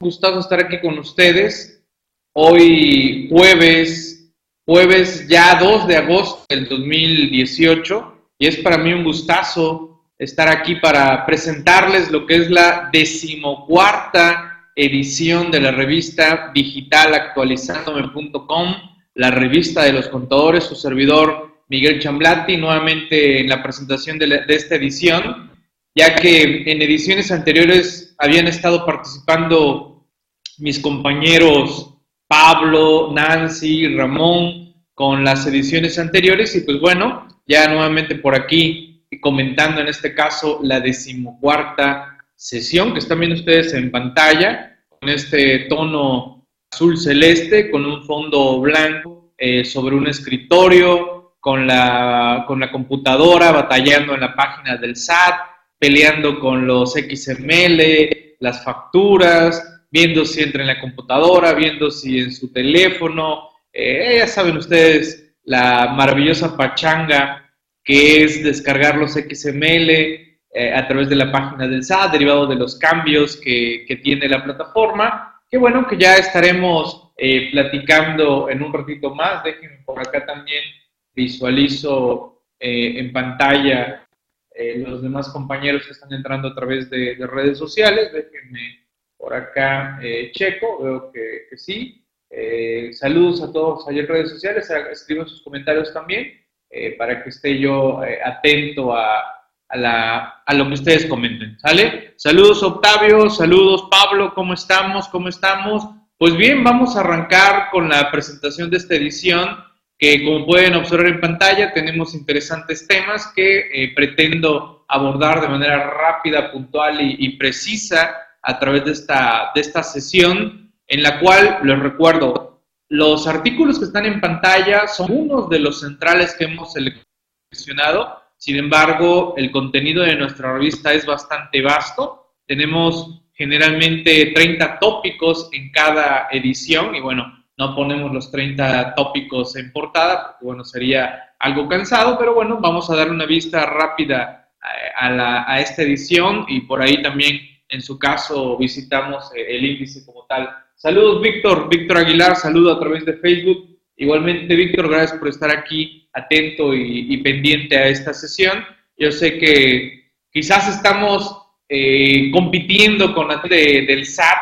gustazo estar aquí con ustedes. Hoy jueves, jueves ya 2 de agosto del 2018 y es para mí un gustazo estar aquí para presentarles lo que es la decimocuarta edición de la revista digital actualizándome.com, la revista de los contadores, su servidor Miguel Chamblati, nuevamente en la presentación de, de esta edición, ya que en ediciones anteriores habían estado participando mis compañeros Pablo, Nancy, Ramón con las ediciones anteriores. Y pues bueno, ya nuevamente por aquí comentando en este caso la decimocuarta sesión que están viendo ustedes en pantalla con este tono azul celeste con un fondo blanco eh, sobre un escritorio con la, con la computadora batallando en la página del SAT, peleando con los XML, las facturas, viendo si entra en la computadora, viendo si en su teléfono. Eh, ya saben ustedes la maravillosa pachanga que es descargar los XML eh, a través de la página del SAT, derivado de los cambios que, que tiene la plataforma. Que bueno, que ya estaremos eh, platicando en un ratito más. Déjenme por acá también visualizo en pantalla los demás compañeros que están entrando a través de, de redes sociales. Déjenme por acá checo, veo que, sí. Eh, saludos a todos allá en redes sociales, escriban sus comentarios también eh, para que esté yo eh, atento a, a, lo que ustedes comenten, ¿sale? Saludos Octavio, saludos Pablo, ¿cómo estamos? ¿Cómo estamos? Pues bien, vamos a arrancar con la presentación de esta edición que como pueden observar en pantalla tenemos interesantes temas que pretendo abordar de manera rápida, puntual y, y precisa a través de esta, de esta sesión en la cual, les recuerdo, los artículos que están en pantalla son unos de los centrales que hemos seleccionado. Sin embargo, el contenido de nuestra revista es bastante vasto. Tenemos generalmente 30 tópicos en cada edición y bueno, no ponemos los 30 tópicos en portada porque bueno, sería algo cansado, pero bueno, vamos a dar una vista rápida eh, a, a esta edición y por ahí también en su caso visitamos eh, el índice como tal Saludos, Víctor. Víctor Aguilar, saludo a través de Facebook. Igualmente, Víctor, gracias por estar aquí atento y, pendiente a esta sesión. Yo sé que quizás estamos eh, compitiendo con la de, del SAT,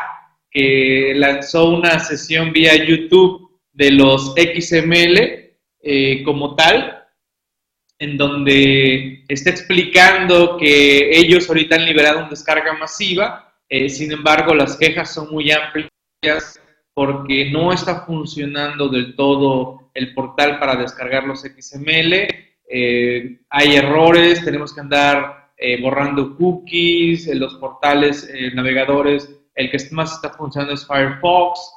que lanzó una sesión vía YouTube de los XML eh, como tal, en donde está explicando que ellos ahorita han liberado una descarga masiva, eh, sin embargo las quejas son muy amplias porque no está funcionando del todo el portal para descargar los XML. Eh, hay errores, tenemos que andar eh, borrando cookies, los portales, navegadores, el que más está funcionando es Firefox.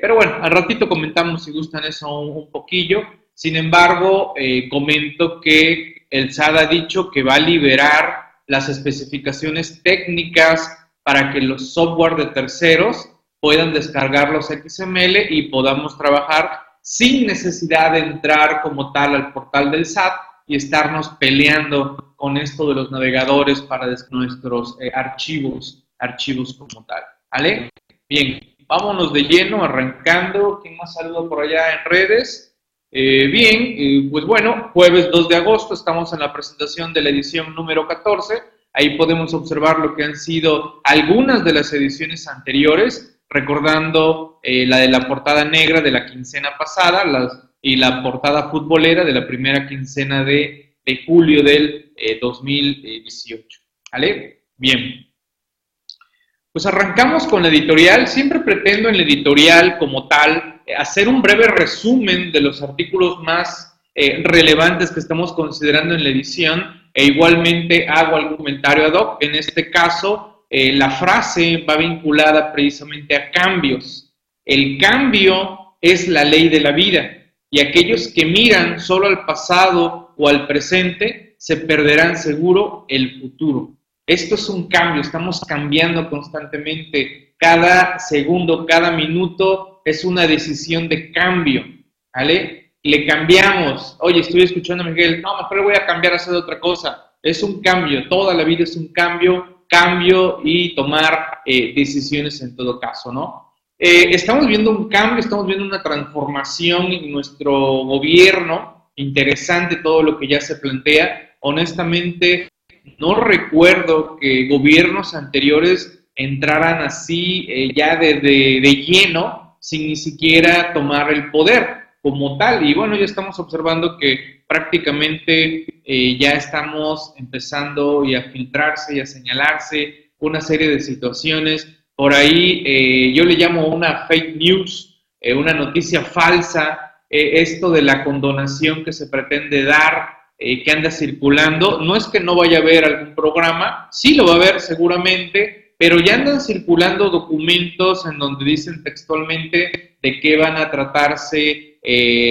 pero bueno, al ratito comentamos si gustan eso un poquillo. Sin embargo, comento que el SAD ha dicho que va a liberar las especificaciones técnicas para que los software de terceros puedan descargar los XML y podamos trabajar sin necesidad de entrar como tal al portal del SAT y estarnos peleando con esto de los navegadores para nuestros eh, archivos, archivos como tal. ¿Vale? Bien, vámonos de lleno, arrancando. ¿Quién más saluda por allá en redes? Eh, bien, pues bueno, jueves 2 de agosto estamos en la presentación de la edición número 14. Ahí podemos observar lo que han sido algunas de las ediciones anteriores recordando eh, la de la portada negra de la quincena pasada y la portada futbolera de la primera quincena de, julio del 2018. Eh, ¿Vale? Bien. Pues arrancamos con la editorial. Siempre pretendo en la editorial como tal eh, hacer un breve resumen de los artículos más relevantes que estamos considerando en la edición e igualmente hago algún comentario ad hoc. En este caso, eh, la frase va vinculada precisamente a cambios. El cambio es la ley de la vida y aquellos que miran solo al pasado o al presente se perderán seguro el futuro. Esto es un cambio, estamos cambiando constantemente. Cada segundo, cada minuto es una decisión de cambio, ¿vale? Le cambiamos. Oye, estoy escuchando a Miguel, no, mejor voy a cambiar a hacer otra cosa. Es un cambio, toda la vida es un cambio cambio y tomar eh, decisiones en todo caso, ¿no? Eh, estamos viendo un cambio, estamos viendo una transformación en nuestro gobierno, interesante todo lo que ya se plantea. Honestamente, no recuerdo que gobiernos anteriores entraran así eh, ya de, de, lleno, sin ni siquiera tomar el poder como tal. Y bueno, ya estamos observando que prácticamente eh, ya estamos empezando y a filtrarse y a señalarse una serie de situaciones. Por ahí eh, yo le llamo una fake news, eh, una noticia falsa, esto de la condonación que se pretende dar, que anda circulando. No es que no vaya a haber algún programa, sí lo va a haber seguramente, pero ya andan circulando documentos en donde dicen textualmente de qué van a tratarse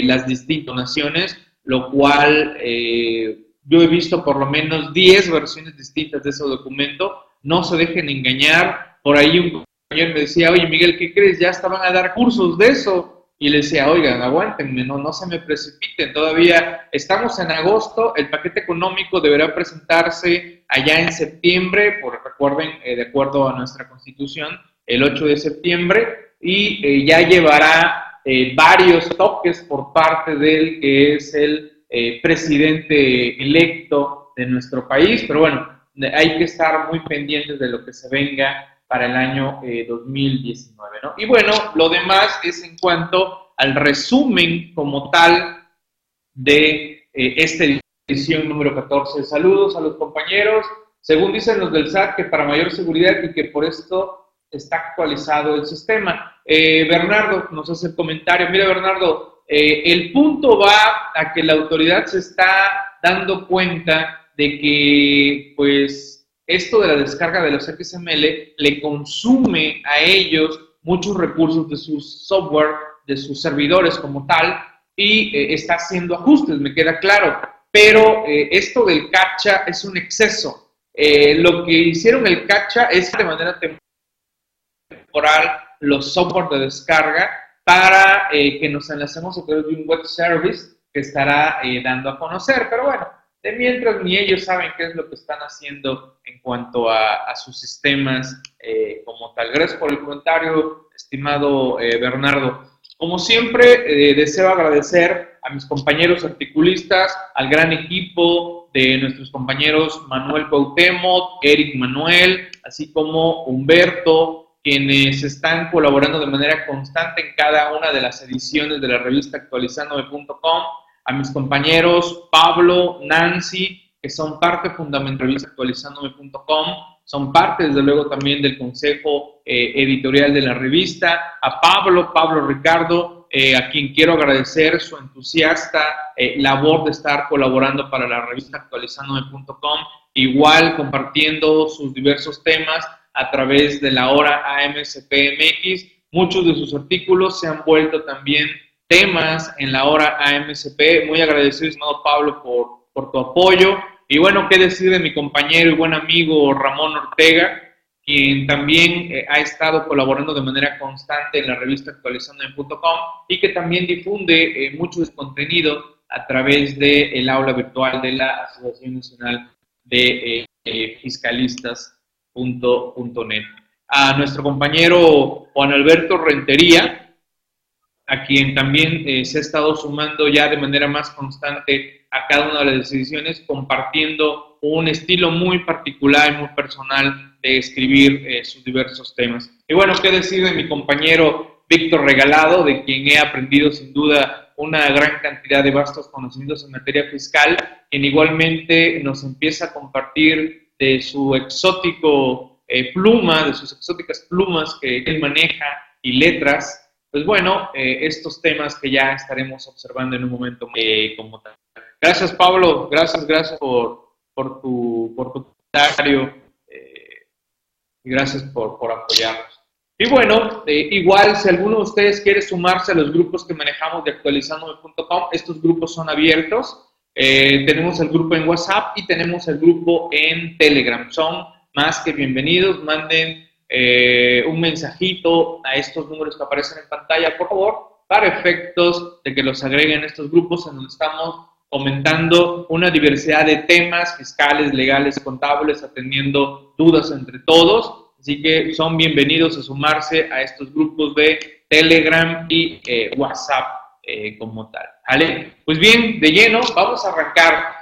las distintas naciones lo cual eh, yo he visto por lo menos 10 versiones distintas de ese documento. No se dejen engañar. Por ahí un compañero me decía, oye Miguel, ¿qué crees? Ya estaban a dar cursos de eso. Y le decía, oigan, aguántenme, no, no se me precipiten. Todavía estamos en agosto, el paquete económico deberá presentarse allá en septiembre, por, recuerden, eh, de acuerdo a nuestra constitución, el 8 de septiembre, y eh, ya llevará eh, varios toques por parte de él, que es el eh, presidente electo de nuestro país, pero bueno, hay que estar muy pendientes de lo que se venga para el año 2019. Eh, ¿no? Y bueno, lo demás es en cuanto al resumen como tal de esta edición número 14. Saludos a los compañeros. Según dicen los del SAT, que para mayor seguridad y que por esto está actualizado el sistema. Eh, Bernardo nos hace el comentario. Mira, Bernardo, eh, el punto va a que la autoridad se está dando cuenta de que, pues, esto de la descarga de los XML le consume a ellos muchos recursos de su software, de sus servidores como tal, y eh, está haciendo ajustes, me queda claro. Pero esto del CAPTCHA es un exceso. lo que hicieron el CAPTCHA es de manera temporal los software de descarga para eh, que nos enlacemos a través de un web service que estará eh, dando a conocer. Pero bueno, de mientras ni ellos saben qué es lo que están haciendo en cuanto a, sus sistemas eh, como tal. Gracias por el comentario, estimado Bernardo. Como siempre, deseo agradecer a mis compañeros articulistas, al gran equipo de nuestros compañeros Manuel Cuauhtémoc, Eric Manuel, así como Humberto, quienes están colaborando de manera constante en cada una de las ediciones de la revista actualizandome.com, a mis compañeros Pablo, Nancy, que son parte fundamental de actualizandome.com, son parte desde luego también del consejo eh, editorial de la revista, a Pablo, Pablo Ricardo, eh, a quien quiero agradecer su entusiasta eh, labor de estar colaborando para la revista actualizandome.com, igual compartiendo sus diversos temas a través de la hora AMCPMX. Muchos de sus artículos se han vuelto también temas en la hora AMCP. Muy agradecido, estimado Pablo, por, por tu apoyo. Y bueno, qué decir de mi compañero y buen amigo Ramón Ortega, quien también eh, ha estado colaborando de manera constante en la revista actualizando.com y que también difunde eh, mucho contenido a través del el aula virtual de la Asociación Nacional de eh, Fiscalistas net. A nuestro compañero Juan Alberto Rentería, a quien también eh, se ha estado sumando ya de manera más constante a cada una de las decisiones, compartiendo un estilo muy particular y muy personal de escribir eh, sus diversos temas. Y bueno, qué decir de mi compañero Víctor Regalado, de quien he aprendido sin duda una gran cantidad de vastos conocimientos en materia fiscal, quien igualmente nos empieza a compartir de su exótico eh, pluma, de sus exóticas plumas que él maneja y letras, pues bueno, eh, estos temas que ya estaremos observando en un momento eh, como tal. Gracias Pablo, gracias, gracias por, por, tu, por tu comentario y gracias por, por apoyarnos. Y bueno, igual si alguno de ustedes quiere sumarse a los grupos que manejamos de actualizandome.com, estos grupos son abiertos. Eh, tenemos el grupo en WhatsApp y tenemos el grupo en Telegram. Son más que bienvenidos. Manden eh, un mensajito a estos números que aparecen en pantalla, por favor, para efectos de que los agreguen estos grupos en donde estamos comentando una diversidad de temas fiscales, legales, contables, atendiendo dudas entre todos. Así que son bienvenidos a sumarse a estos grupos de Telegram y eh, WhatsApp eh, como tal. ¿Vale? Pues bien, de lleno, vamos a arrancar.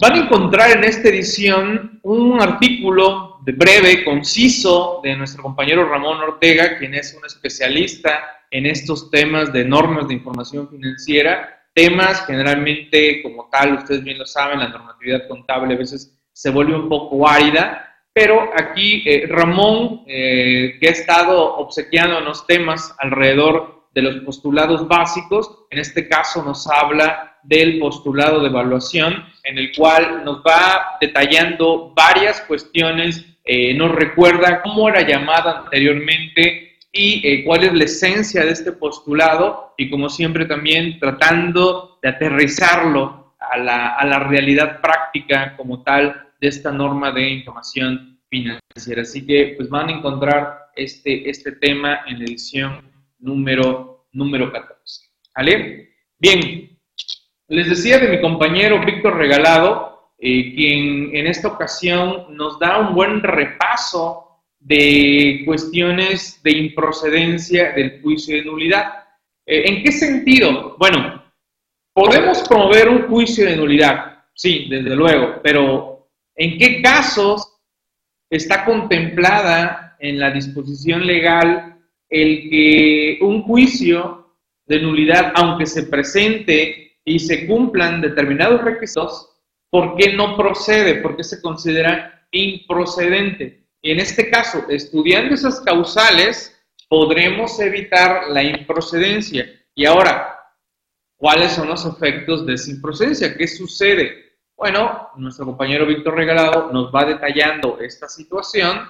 Van a encontrar en esta edición un artículo de breve, conciso, de nuestro compañero Ramón Ortega, quien es un especialista en estos temas de normas de información financiera, temas generalmente como tal, ustedes bien lo saben, la normatividad contable a veces se vuelve un poco árida, pero aquí eh, Ramón, eh, que ha estado obsequiando los temas alrededor de los postulados básicos, en este caso nos habla del postulado de evaluación, en el cual nos va detallando varias cuestiones, eh, nos recuerda cómo era llamada anteriormente y eh, cuál es la esencia de este postulado y como siempre también tratando de aterrizarlo a la, a la realidad práctica como tal de esta norma de información financiera. Así que pues van a encontrar este, este tema en edición número, número 14. ¿Vale? Bien, les decía de mi compañero Víctor Regalado, eh, quien en esta ocasión nos da un buen repaso de cuestiones de improcedencia del juicio de nulidad. Eh, ¿En qué sentido? Bueno, podemos promover un juicio de nulidad, sí, desde luego, pero ¿en qué casos está contemplada en la disposición legal el que un juicio de nulidad, aunque se presente y se cumplan determinados requisitos, ¿por qué no procede? ¿Por qué se considera improcedente? En este caso, estudiando esas causales, podremos evitar la improcedencia. Y ahora, ¿cuáles son los efectos de esa improcedencia? ¿Qué sucede? Bueno, nuestro compañero Víctor Regalado nos va detallando esta situación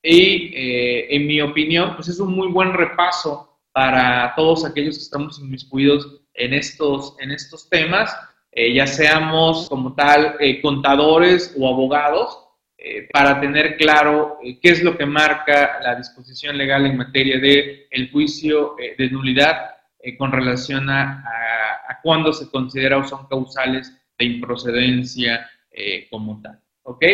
y, eh, en mi opinión, pues es un muy buen repaso para todos aquellos que estamos inmiscuidos en estos, en estos temas, eh, ya seamos como tal eh, contadores o abogados, eh, para tener claro qué es lo que marca la disposición legal en materia de el juicio de nulidad con relación a, a, cuándo se considera o son causales de improcedencia como tal. ¿Ok?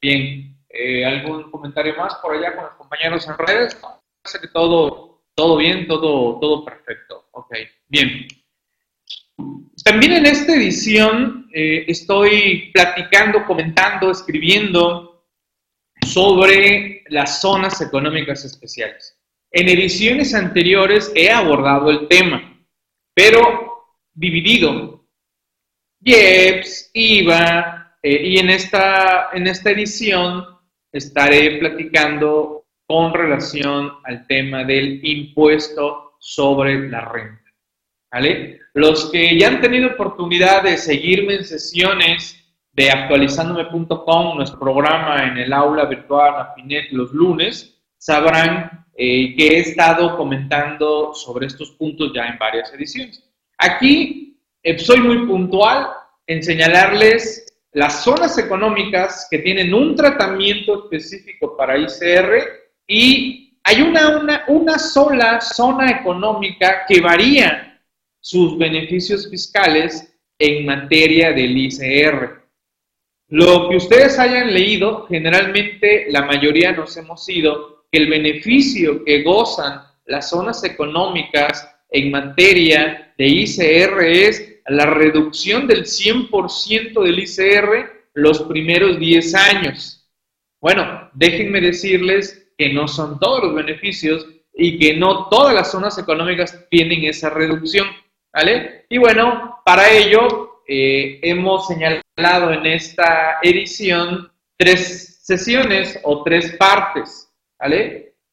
Bien. ¿Algún comentario más por allá con los compañeros en redes? Parece que todo, todo bien, todo, todo perfecto. Ok. Bien. También en esta edición estoy platicando, comentando, escribiendo sobre las zonas económicas especiales. En ediciones anteriores he abordado el tema, pero dividido. IEPS, IVA, eh, y en esta, en esta edición estaré platicando con relación al tema del impuesto sobre la renta. ¿Vale? Los que ya han tenido oportunidad de seguirme en sesiones de actualizándome.com, nuestro programa en el aula virtual Afinet los lunes, sabrán eh, que he estado comentando sobre estos puntos ya en varias ediciones. Aquí eh, soy muy puntual en señalarles las zonas económicas que tienen un tratamiento específico para ICR y hay una, una, una sola zona económica que varía sus beneficios fiscales en materia del ICR. Lo que ustedes hayan leído, generalmente la mayoría nos hemos ido que el beneficio que gozan las zonas económicas en materia de ICR es la reducción del 100% del ICR los primeros 10 años. Bueno, déjenme decirles que no son todos los beneficios y que no todas las zonas económicas tienen esa reducción, Y bueno, para ello eh, hemos señalado en esta edición tres sesiones o tres partes.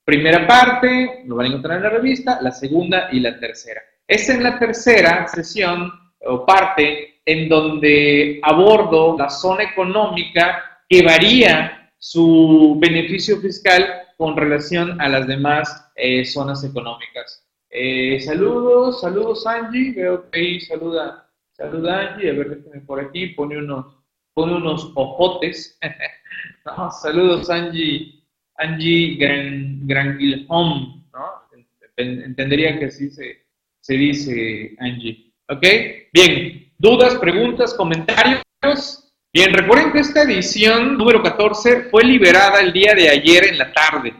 Primera parte, lo van a encontrar en la revista, la segunda y la tercera. Es en la tercera sesión o parte en donde abordo la zona económica que varía su beneficio fiscal con relación a las demás eh, zonas económicas. Eh, saludos, saludos Angie, veo que ahí saluda Saluda Angie, a ver, déjame por aquí, pone unos, pone unos ojotes. saludos Angie, Angie Gran, Granquilhom, ¿no? Entendería que así se, se dice Angie. ¿Ok? Bien. dudas, preguntas, comentarios. Bien, recuerden que esta edición número 14 fue liberada el día de ayer en la tarde.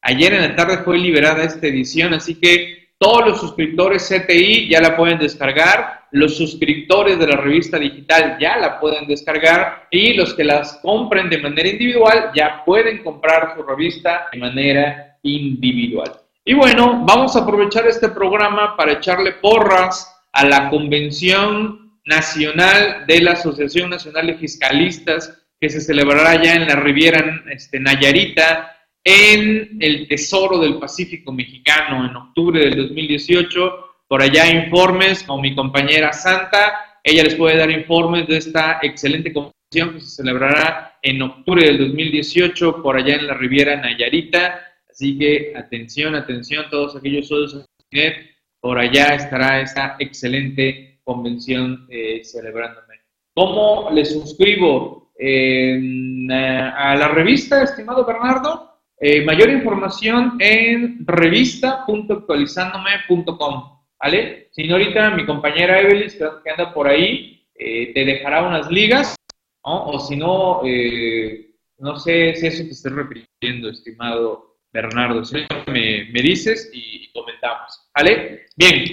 Ayer en la tarde fue liberada esta edición, así que todos los suscriptores CTI ya la pueden descargar, los suscriptores de la revista digital ya la pueden descargar y los que las compren de manera individual ya pueden comprar su revista de manera individual. Y bueno, vamos a aprovechar este programa para echarle porras a la Convención Nacional de la Asociación Nacional de Fiscalistas que se celebrará ya en la Riviera este, Nayarita en el Tesoro del Pacífico Mexicano en octubre del 2018. Por allá informes con mi compañera Santa. Ella les puede dar informes de esta excelente convención que se celebrará en octubre del 2018 por allá en la Riviera Nayarita. Así que atención, atención, todos aquellos socios por allá estará esta excelente convención eh, celebrándome. ¿Cómo le suscribo eh, a la revista, estimado Bernardo? Eh, mayor información en revista.actualizandome.com, ¿vale? Si no, ahorita mi compañera Evelyn, que anda por ahí, eh, te dejará unas ligas, ¿no? O si no, eh, no sé si eso te estoy repitiendo, estimado Bernardo. Si me, me dices y, comentamos, ¿vale? Bien.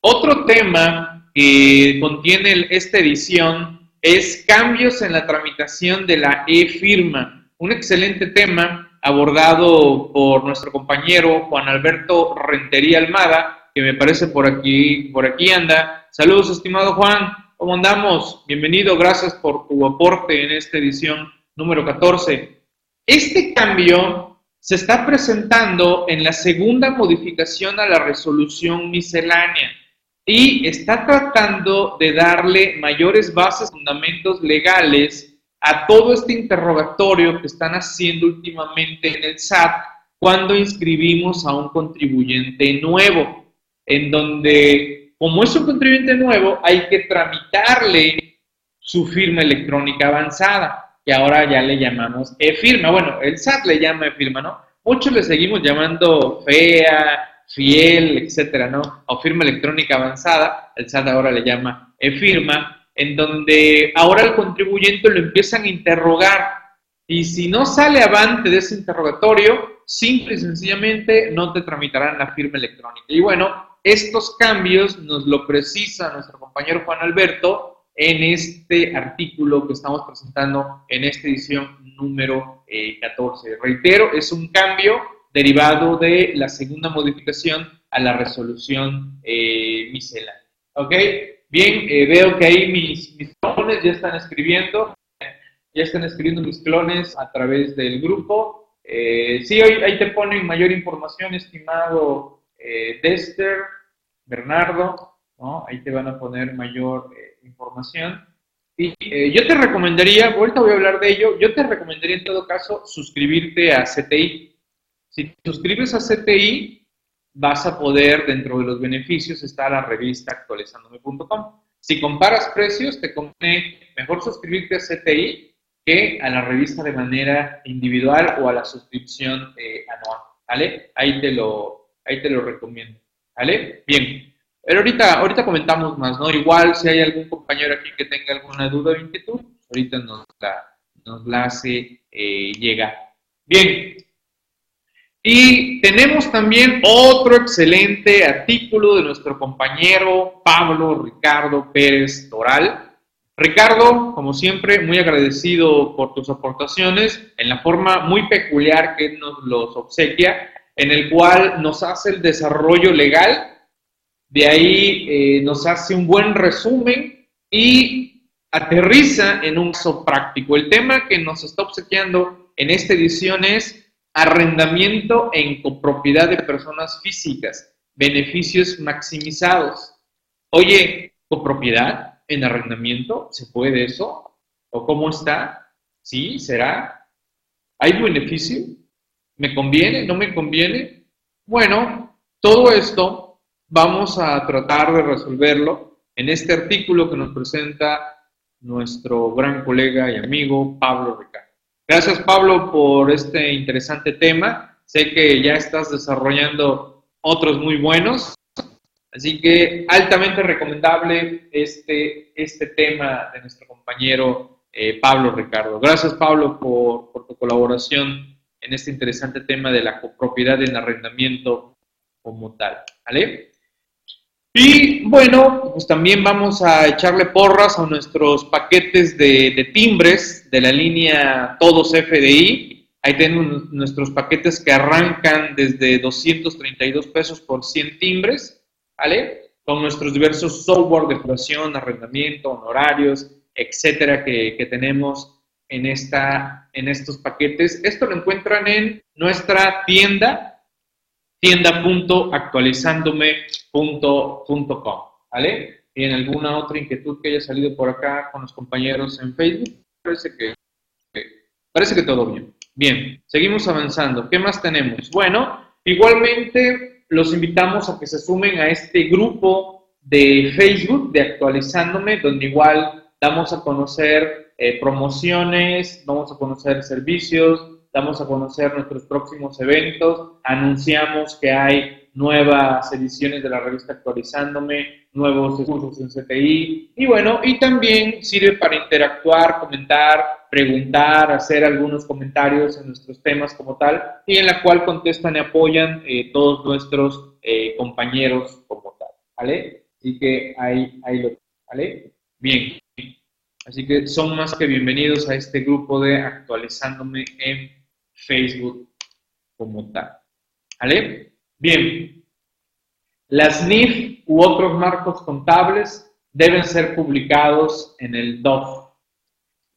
Otro tema que contiene esta edición es cambios en la tramitación de la e-firma un excelente tema abordado por nuestro compañero Juan Alberto Rentería Almada, que me parece por aquí, por aquí anda. Saludos, estimado Juan, ¿cómo andamos? Bienvenido, gracias por tu aporte en esta edición número 14. Este cambio se está presentando en la segunda modificación a la resolución miscelánea y está tratando de darle mayores bases, fundamentos legales a todo este interrogatorio que están haciendo últimamente en el SAT cuando inscribimos a un contribuyente nuevo, en donde, como es un contribuyente nuevo, hay que tramitarle su firma electrónica avanzada, que ahora ya le llamamos e-firma. Bueno, el SAT le llama e-firma, ¿no? Muchos le seguimos llamando FEA, FIEL, etcétera, ¿no? O firma electrónica avanzada, el SAT ahora le llama e-firma en donde ahora el contribuyente lo empiezan a interrogar y si no sale avante de ese interrogatorio, simple y sencillamente no te tramitarán la firma electrónica. Y bueno, estos cambios nos lo precisa nuestro compañero Juan Alberto en este artículo que estamos presentando en esta edición número 14. Eh, Reitero, es un cambio derivado de la segunda modificación a la resolución eh, miscelánea. ¿Ok? Bien, eh, veo que ahí mis, clones ya están escribiendo, ya están escribiendo mis clones a través del grupo. Eh, sí, hoy, ahí te ponen mayor información, estimado eh, Dexter, Bernardo, ¿no? ahí te van a poner mayor información. Y yo te recomendaría, ahorita voy a hablar de ello, yo te recomendaría en todo caso suscribirte a CTI. Si te suscribes a CTI, vas a poder, dentro de los beneficios, está la revista actualizandome.com. Si comparas precios, te conviene mejor suscribirte a CTI que a la revista de manera individual o a la suscripción eh, anual, ¿vale? Ahí te lo, ahí te lo recomiendo, ¿vale? Bien, pero ahorita, ahorita comentamos más, ¿no? Igual si hay algún compañero aquí que tenga alguna duda o inquietud, ahorita nos la, nos la hace eh, llegar. Bien, y tenemos también otro excelente artículo de nuestro compañero Pablo Ricardo Pérez Toral. Ricardo, como siempre, muy agradecido por tus aportaciones en la forma muy peculiar que nos los obsequia, en el cual nos hace el desarrollo legal, de ahí eh, nos hace un buen resumen y aterriza en un caso práctico. El tema que nos está obsequiando en esta edición es Arrendamiento en copropiedad de personas físicas. Beneficios maximizados. Oye, copropiedad en arrendamiento, ¿se puede eso? ¿O cómo está? ¿Sí? ¿Será? ¿Hay beneficio? ¿Me conviene? ¿No me conviene? Bueno, todo esto vamos a tratar de resolverlo en este artículo que nos presenta nuestro gran colega y amigo Pablo Ricardo. Gracias Pablo por este interesante tema. Sé que ya estás desarrollando otros muy buenos Así que altamente recomendable este, este tema de nuestro compañero eh, Pablo Ricardo. Gracias Pablo por, por, tu colaboración en este interesante tema de la copropiedad en arrendamiento como tal. ¿Vale? Y bueno, pues también vamos a echarle porras a nuestros paquetes de, timbres de la línea Todos FDI. Ahí tenemos nuestros paquetes que arrancan desde 232 pesos por 100 timbres ¿vale? Con nuestros diversos software de creación, arrendamiento, honorarios, etcétera, que, que tenemos en, esta, en estos paquetes. Esto lo encuentran en nuestra tienda, tienda.actualizándome.com, ¿vale? Y en alguna otra inquietud que haya salido por acá con los compañeros en Facebook, parece que, parece que todo bien. Bien, seguimos avanzando. ¿Qué más tenemos? Bueno, igualmente los invitamos a que se sumen a este grupo de Facebook de Actualizándome, donde igual damos a conocer eh, promociones, vamos a conocer servicios, damos a conocer nuestros próximos eventos, anunciamos que hay nuevas ediciones de la revista Actualizándome, nuevos cursos en CTI y bueno, y también sirve para interactuar, comentar, preguntar, hacer algunos comentarios en nuestros temas como tal, y en la cual contestan y apoyan eh, todos nuestros eh, compañeros como tal, ¿vale? Así que ahí, ahí lo ¿vale? Bien. Así que son más que bienvenidos a este grupo de actualizándome en Facebook como tal. ¿Vale? Bien. Las NIF u otros marcos contables deben ser publicados en el DOF,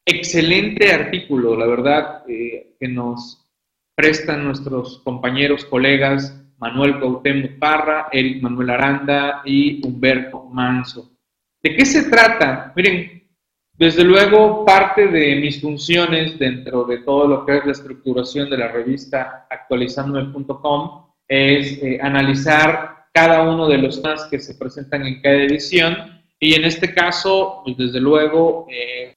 excelente artículo, la verdad, eh, que nos prestan nuestros compañeros, colegas Manuel Cuauhtémoc Parra, Eric Manuel Aranda y Humberto Manso. ¿De qué se trata? Miren, desde luego parte de mis funciones dentro de todo lo que es la estructuración de la revista actualizandome.com es eh, analizar cada uno de los temas que se presentan en cada edición. Y en este caso, pues desde luego, eh,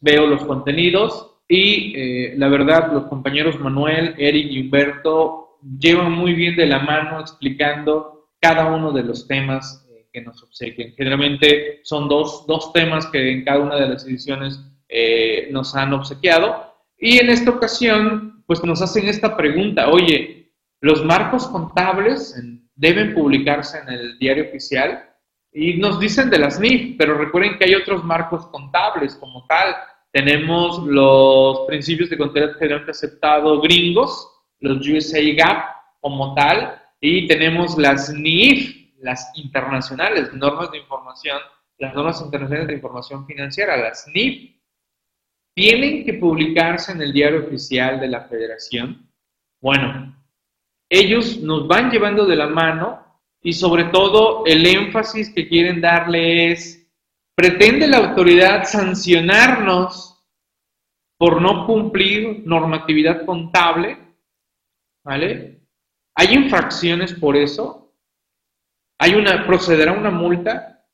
veo los contenidos y eh, la verdad los compañeros Manuel, Eric y Humberto llevan muy bien de la mano explicando cada uno de los temas que nos obsequian. Generalmente son dos, dos, temas que en cada una de las ediciones eh, nos han obsequiado y en esta ocasión pues nos hacen esta pregunta, oye, ¿los marcos contables deben publicarse en el diario oficial? Y nos dicen de las NIF, pero recuerden que hay otros marcos contables como tal. Tenemos los principios de contabilidad generalmente aceptado gringos, los USA GAP como tal, y tenemos las NIF, las internacionales, normas de información, las normas internacionales de información financiera, las NIF, tienen que publicarse en el diario oficial de la federación. Bueno, ellos nos van llevando de la mano y sobre todo el énfasis que quieren darle es, pretende la autoridad sancionarnos por no cumplir normatividad contable, ¿vale? ¿Hay infracciones por eso? ¿Hay una, procederá una multa?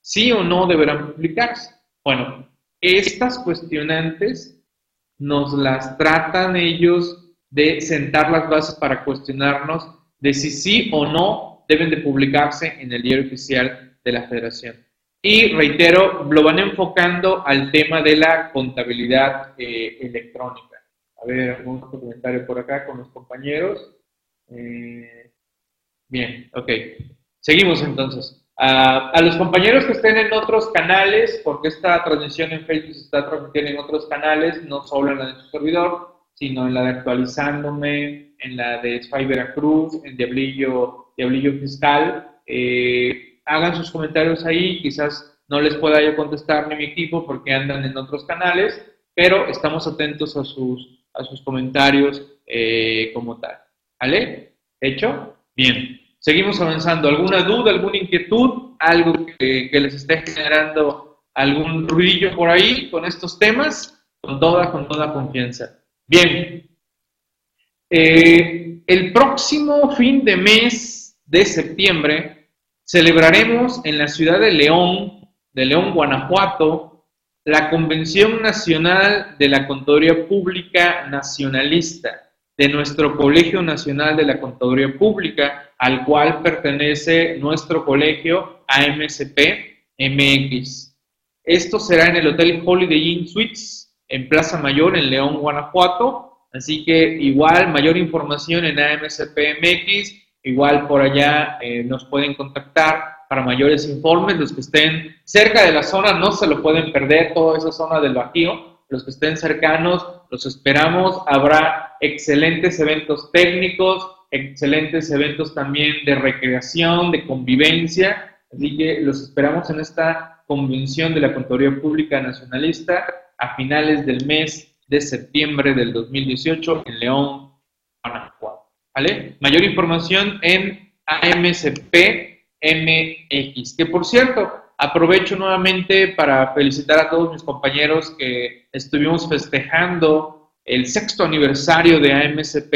¿Sí o no deberán publicarse? Bueno, estas cuestionantes nos las tratan ellos de sentar las bases para cuestionarnos de si sí o no deben de publicarse en el diario oficial de la federación. Y reitero, lo van enfocando al tema de la contabilidad eh, electrónica. A ver, algún comentario por acá con los compañeros. Eh, bien, ok. Seguimos entonces. a los compañeros que estén en otros canales, porque esta transmisión en Facebook se está transmitiendo en otros canales, no solo en la de su servidor, sino en la de Actualizándome, en la de Spy Veracruz, en Diablillo Fiscal. Eh, hagan sus comentarios ahí, quizás no les pueda yo contestar ni mi equipo porque andan en otros canales, pero estamos atentos a sus, a sus comentarios eh, como tal. ¿Vale? ¿Hecho? Bien. Seguimos avanzando. ¿Alguna duda, alguna inquietud? ¿Algo que, les esté generando algún ruidillo por ahí con estos temas? Con toda, con toda confianza. Bien. Eh, el próximo fin de mes de septiembre celebraremos en la ciudad de León, de León, Guanajuato, la Convención Nacional de la Contaduría Pública Nacionalista de nuestro Colegio Nacional de la Contaduría Pública, al cual pertenece nuestro colegio AMSP MX. Esto será en el Hotel Holiday Inn Suites en Plaza Mayor en León, Guanajuato. Así que igual mayor información en AMSP MX, igual por allá eh, nos pueden contactar para mayores informes. Los que estén cerca de la zona no se lo pueden perder, toda esa zona del Bajío. Los que estén cercanos, los esperamos. Habrá excelentes eventos técnicos, excelentes eventos también de recreación, de convivencia. Así que los esperamos en esta convención de la Contaduría Pública Nacionalista a finales del mes de septiembre del 2018 en León, Guanajuato. ¿Vale? Mayor información en AMCP MX. Que por cierto, aprovecho nuevamente para felicitar a todos mis compañeros que estuvimos festejando el sexto aniversario de AMCP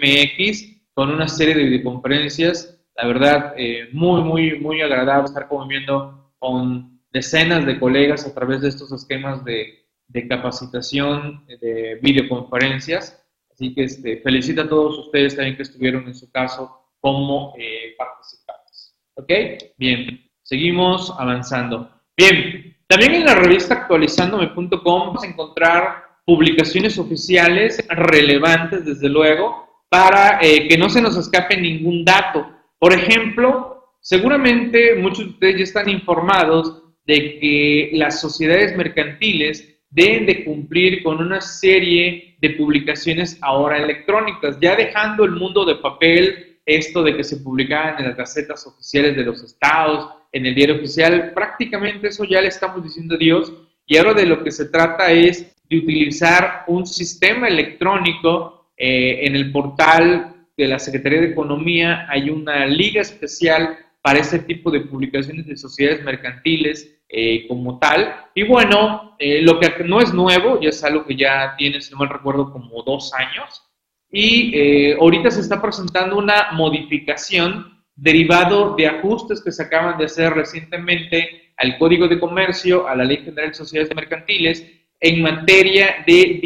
MX con una serie de videoconferencias. La verdad, eh, muy, muy, muy agradable estar conviviendo con decenas de colegas a través de estos esquemas de, capacitación, de videoconferencias. Así que este, felicito a todos ustedes también que estuvieron en su caso como eh, participantes. ¿Ok? Bien, seguimos avanzando. Bien, también en la revista actualizandome.com vamos a encontrar publicaciones oficiales relevantes, desde luego, para eh, que no se nos escape ningún dato. Por ejemplo, seguramente muchos de ustedes ya están informados de que las sociedades mercantiles deben de cumplir con una serie de publicaciones ahora electrónicas, ya dejando el mundo de papel esto de que se publicaban en las gacetas oficiales de los estados, en el diario oficial, prácticamente eso ya le estamos diciendo a Dios y ahora de lo que se trata es de utilizar un sistema electrónico eh, en el portal de la Secretaría de Economía, hay una liga especial para este tipo de publicaciones de sociedades mercantiles eh, como tal. Y bueno, eh, lo que no es nuevo, ya es algo que ya tiene, si no mal recuerdo, como dos años, y eh, ahorita se está presentando una modificación derivado de ajustes que se acaban de hacer recientemente al Código de Comercio, a la Ley General de Sociedades Mercantiles, en materia de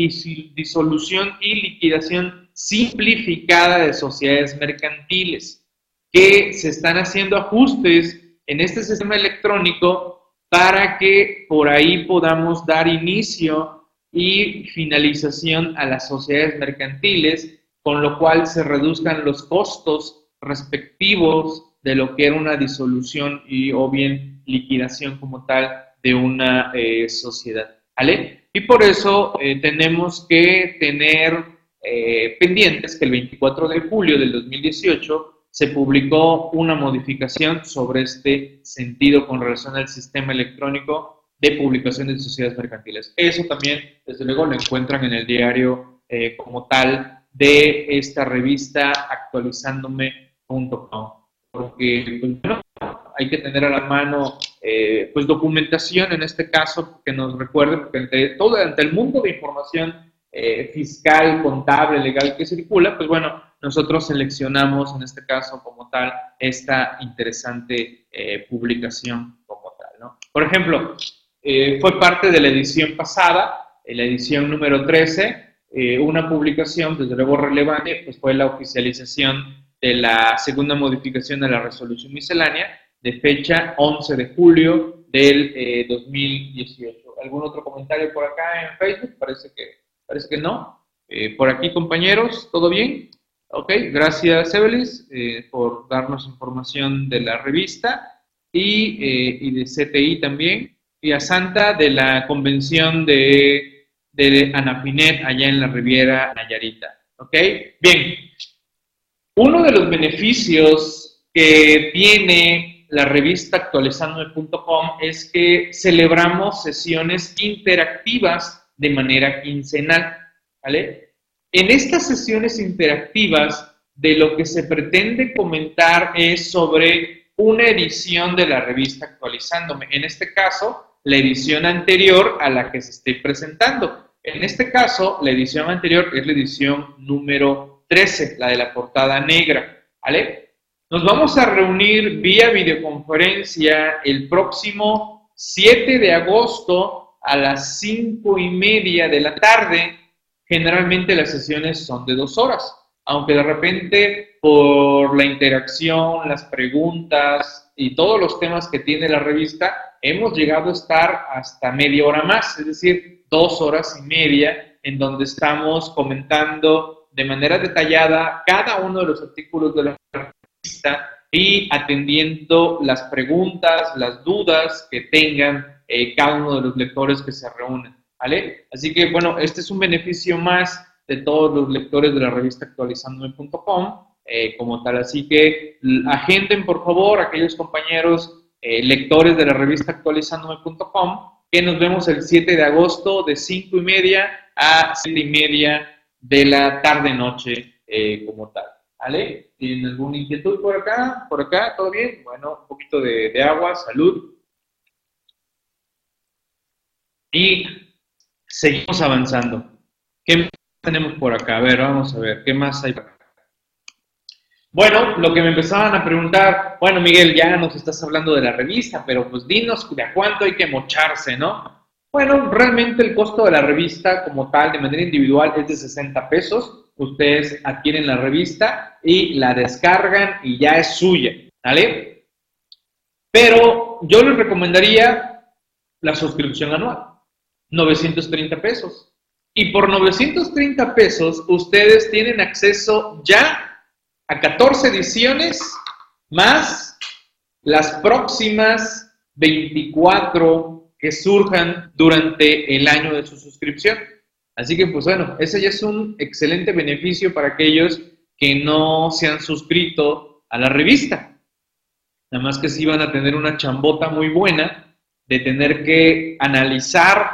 disolución y liquidación simplificada de sociedades mercantiles, que se están haciendo ajustes en este sistema electrónico para que por ahí podamos dar inicio y finalización a las sociedades mercantiles, con lo cual se reduzcan los costos respectivos de lo que era una disolución y o bien liquidación como tal de una eh, sociedad. ¿vale? Y por eso eh, tenemos que tener eh, pendientes que el 24 de julio del 2018 se publicó una modificación sobre este sentido con relación al sistema electrónico de publicación de sociedades mercantiles. Eso también, desde luego, lo encuentran en el diario eh, como tal de esta revista actualizándome.com. Porque, pues, bueno, hay que tener a la mano, eh, pues, documentación en este caso que nos recuerde, porque ante todo, ante el mundo de información eh, fiscal, contable, legal que circula, pues, bueno, nosotros seleccionamos en este caso como tal esta interesante publicación como tal, ¿no? Por ejemplo, eh, fue parte de la edición pasada, la edición número 13, eh, una publicación, desde luego relevante, pues fue la oficialización de la segunda modificación de la resolución miscelánea de fecha 11 de julio del 2018. Eh, ¿Algún otro comentario por acá en Facebook? Parece que, parece que no. por aquí, compañeros, ¿todo bien? Ok, gracias, Evelis, por darnos información de la revista y, y de CTI también y a Santa de la convención de, de Anafinet allá en la Riviera Nayarita. ¿Ok? Bien. Uno de los beneficios que tiene la revista actualizandome.com es que celebramos sesiones interactivas de manera quincenal. ¿Vale? En estas sesiones interactivas, de lo que se pretende comentar es sobre una edición de la revista actualizándome. En este caso, la edición anterior a la que se esté presentando. En este caso, la edición anterior es la edición número 13, la de la portada negra. ¿Vale? Nos vamos a reunir vía videoconferencia el próximo 7 de agosto a las 5 y media de la tarde. Generalmente las sesiones son de dos horas, aunque de repente por la interacción, las preguntas y todos los temas que tiene la revista, hemos llegado a estar hasta media hora más, es decir, dos horas y media, en donde estamos comentando de manera detallada cada uno de los artículos de la revista y atendiendo las preguntas, las dudas que tengan eh, cada uno de los lectores que se reúnen. ¿vale? Así que, bueno, este es un beneficio más de todos los lectores de la revista actualizandome.com eh, como tal. Así que agenden, por favor, aquellos compañeros eh, lectores de la revista actualizandome.com, que nos vemos el 7 de agosto de 5 y media a 7 y media de la tarde-noche como tal. ¿Vale? ¿Tienen alguna inquietud por acá? ¿Por acá? ¿Todo bien? Bueno, un poquito de, agua, salud. Y seguimos avanzando. ¿Qué más tenemos por acá? A ver, vamos a ver, ¿qué más hay por acá? Bueno, lo que me empezaban a preguntar, bueno, Miguel, ya nos estás hablando de la revista, pero pues dinos de a cuánto hay que mocharse, ¿no? Bueno, realmente el costo de la revista como tal, de manera individual, es de 60 pesos ustedes adquieren la revista y la descargan y ya es suya, ¿vale? Pero yo les recomendaría la suscripción anual, 930 pesos. Y por 930 pesos ustedes tienen acceso ya a 14 ediciones más las próximas 24 que surjan durante el año de su suscripción. Así que, pues bueno, ese ya es un excelente beneficio para aquellos que no se han suscrito a la revista. Nada más que sí van a tener una chambota muy buena de tener que analizar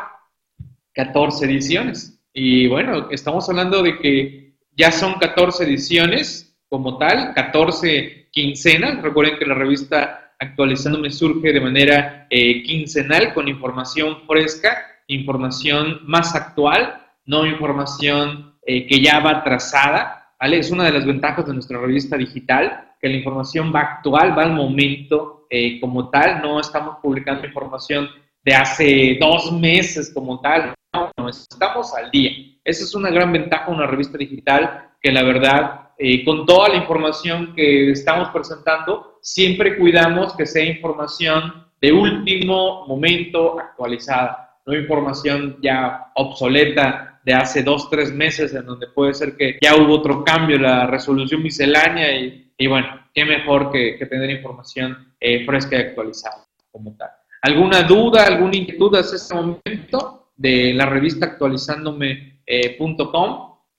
14 ediciones. Y bueno, estamos hablando de que ya son 14 ediciones como tal, 14 quincenas. Recuerden que la revista actualizándome surge de manera eh, quincenal con información fresca, información más actual no información eh, que ya va trazada, ¿vale? Es una de las ventajas de nuestra revista digital, que la información va actual, va al momento eh, como tal, no estamos publicando información de hace dos meses como tal, no, estamos al día. Esa es una gran ventaja de una revista digital que la verdad, eh, con toda la información que estamos presentando, siempre cuidamos que sea información de último momento actualizada, no información ya obsoleta de hace dos, tres meses, en donde puede ser que ya hubo otro cambio, la resolución miscelánea, y, bueno, qué mejor que, tener información eh, fresca y actualizada como tal. ¿Alguna duda, alguna inquietud hasta este momento de la revista actualizándome.com? Eh,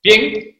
Bien,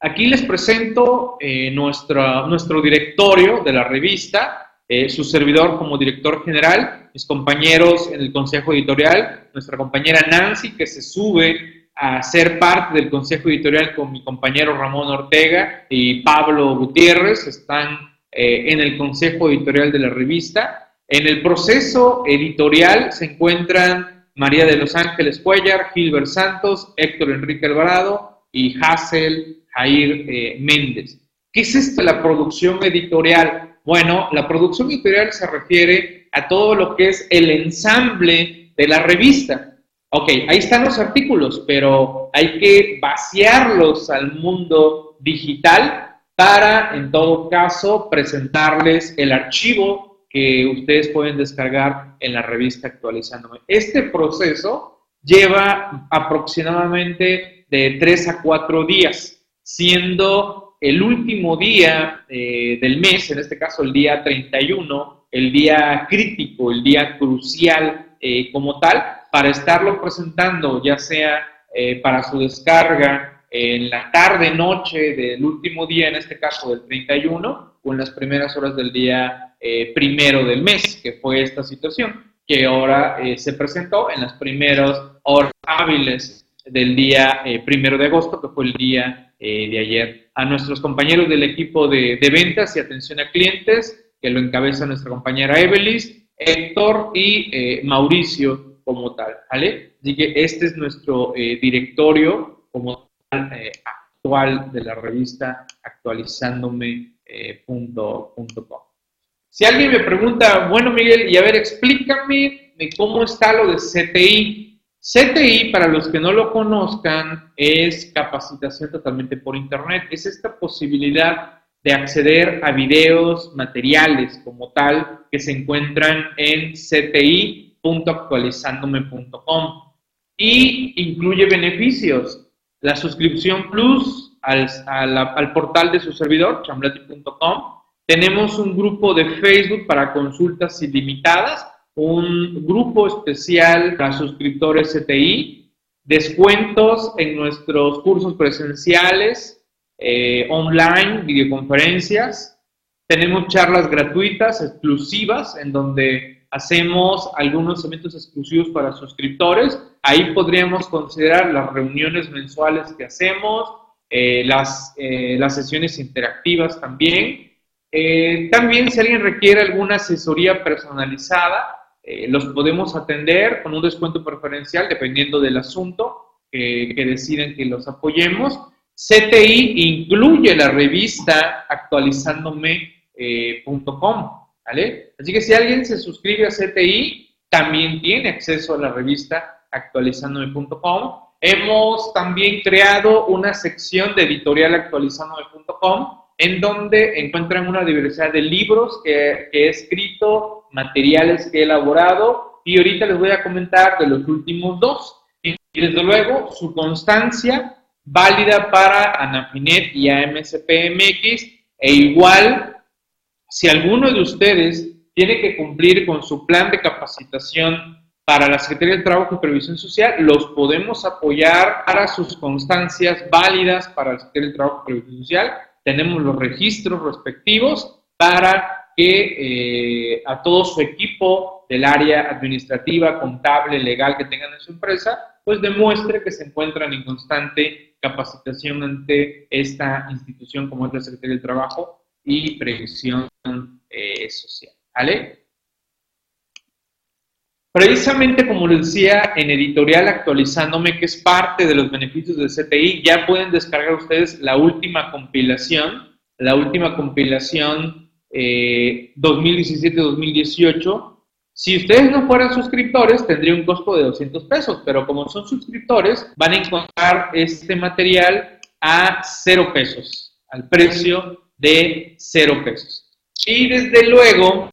aquí les presento eh, nuestro directorio de la revista, su servidor como director general, mis compañeros en el consejo editorial, nuestra compañera Nancy que se sube a ser parte del consejo editorial con mi compañero Ramón Ortega y Pablo Gutiérrez, están eh, en el consejo editorial de la revista. En el proceso editorial se encuentran María de los Ángeles Cuellar, Gilbert Santos, Héctor Enrique Alvarado y Hassel Jair eh, Méndez. ¿Qué es esto la producción editorial? Bueno, la producción editorial se refiere a todo lo que es el ensamble de la revista. Ok, ahí están los artículos, pero hay que vaciarlos al mundo digital para, en todo caso, presentarles el archivo que ustedes pueden descargar en la revista actualizándome. Este proceso lleva aproximadamente de tres a cuatro días, siendo el último día eh, del mes, en este caso el día 31, el día crítico, el día crucial eh, como tal, para estarlo presentando, ya sea eh, para su descarga en la tarde, noche del último día, en este caso del 31, o en las primeras horas del día eh, primero del mes, que fue esta situación, que ahora eh, se presentó en las primeras horas hábiles del día primero de agosto, que fue el día de ayer. A nuestros compañeros del equipo de, de ventas y atención a clientes, que lo encabeza nuestra compañera Evelis, Héctor y Mauricio, como tal, ¿vale? Así que este es nuestro eh, directorio como tal, eh, actual de la revista actualizándome.com. Eh, si alguien me pregunta, bueno Miguel, y a ver, explícame cómo está lo de CTI. CTI, para los que no lo conozcan, es capacitación totalmente por Internet. Es esta posibilidad de acceder a videos, materiales como tal, que se encuentran en cti.actualizandome.com. Y incluye beneficios. La suscripción plus al, al portal de su servidor, chamblati.com. Tenemos un grupo de Facebook para consultas ilimitadas, un grupo especial para suscriptores CTI, descuentos en nuestros cursos presenciales, eh, online, videoconferencias. Tenemos charlas gratuitas, exclusivas, en donde hacemos algunos eventos exclusivos para suscriptores. Ahí podríamos considerar las reuniones mensuales que hacemos, eh, las, eh, las sesiones interactivas también. también si alguien requiere alguna asesoría personalizada, los podemos atender con un descuento preferencial dependiendo del asunto que deciden que los apoyemos. CTI incluye la revista actualizándome.com, Así que si alguien se suscribe a CTI, también tiene acceso a la revista actualizándome.com. Hemos también creado una sección de editorial actualizándome.com en donde encuentran una diversidad de libros que, que he escrito, materiales que he elaborado y ahorita les voy a comentar de los últimos dos. Y desde luego, su constancia válida para Anafinet y AMSPMX e igual si alguno de ustedes tiene que cumplir con su plan de capacitación para la Secretaría del Trabajo y Previsión Social, los podemos apoyar para sus constancias válidas para la Secretaría del Trabajo y Previsión Social. Tenemos los registros respectivos para que eh, a todo su equipo del área administrativa, contable, legal que tengan en su empresa, pues demuestre que se encuentran en constante capacitación ante esta institución como es la Secretaría del Trabajo y Previsión eh, Social. ¿Vale? Precisamente como les decía en editorial actualizándome, que es parte de los beneficios del CTI, ya pueden descargar ustedes la última compilación, la última compilación 2017-2018, eh, si ustedes no fueran suscriptores, tendría un costo de 200 pesos, pero como son suscriptores, van a encontrar este material a 0 pesos, al precio de 0 pesos. Y desde luego,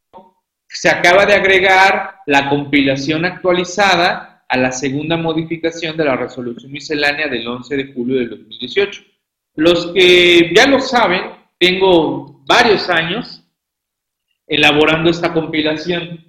se acaba de agregar la compilación actualizada a la segunda modificación de la resolución miscelánea del 11 de julio del 2018. Los que ya lo saben, tengo varios años elaborando esta compilación